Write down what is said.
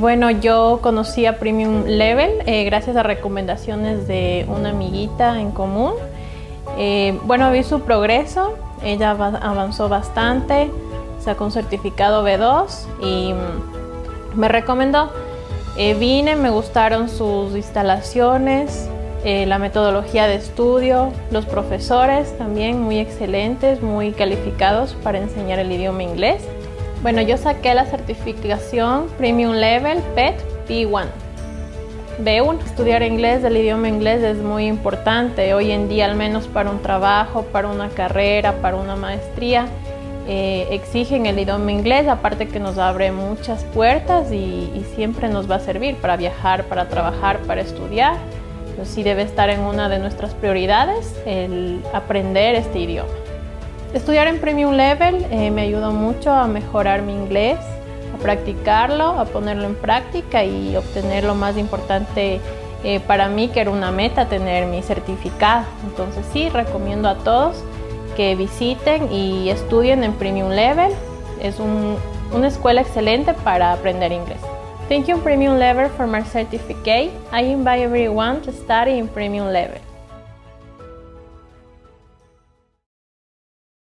bueno, yo conocí a Premium Level eh, gracias a recomendaciones de una amiguita en común. Eh, bueno, vi su progreso, ella avanzó bastante, sacó un certificado B2 y mm, me recomendó. vine, me gustaron sus instalaciones, la metodología de estudio, los profesores también muy excelentes, muy calificados para enseñar el idioma inglés. Bueno, yo saqué la certificación Premium Level PET B1. B1. Estudiar inglés, el idioma inglés es muy importante hoy en día, al menos para un trabajo, para una carrera, para una maestría. Eh, exigen el idioma inglés, aparte que nos abre muchas puertas y, siempre nos va a servir para viajar, para trabajar, para estudiar. Entonces sí debe estar en una de nuestras prioridades el aprender este idioma. Estudiar en Premium Level eh, me ayudó mucho a mejorar mi inglés, a practicarlo, a ponerlo en práctica y obtener lo más importante eh, para mí, que era una meta, tener mi certificado. Entonces sí, recomiendo a todos que visiten y estudien en Premium Level. Es una escuela excelente para aprender inglés. Thank you Premium Level for my certificate. I invite everyone to study in Premium Level.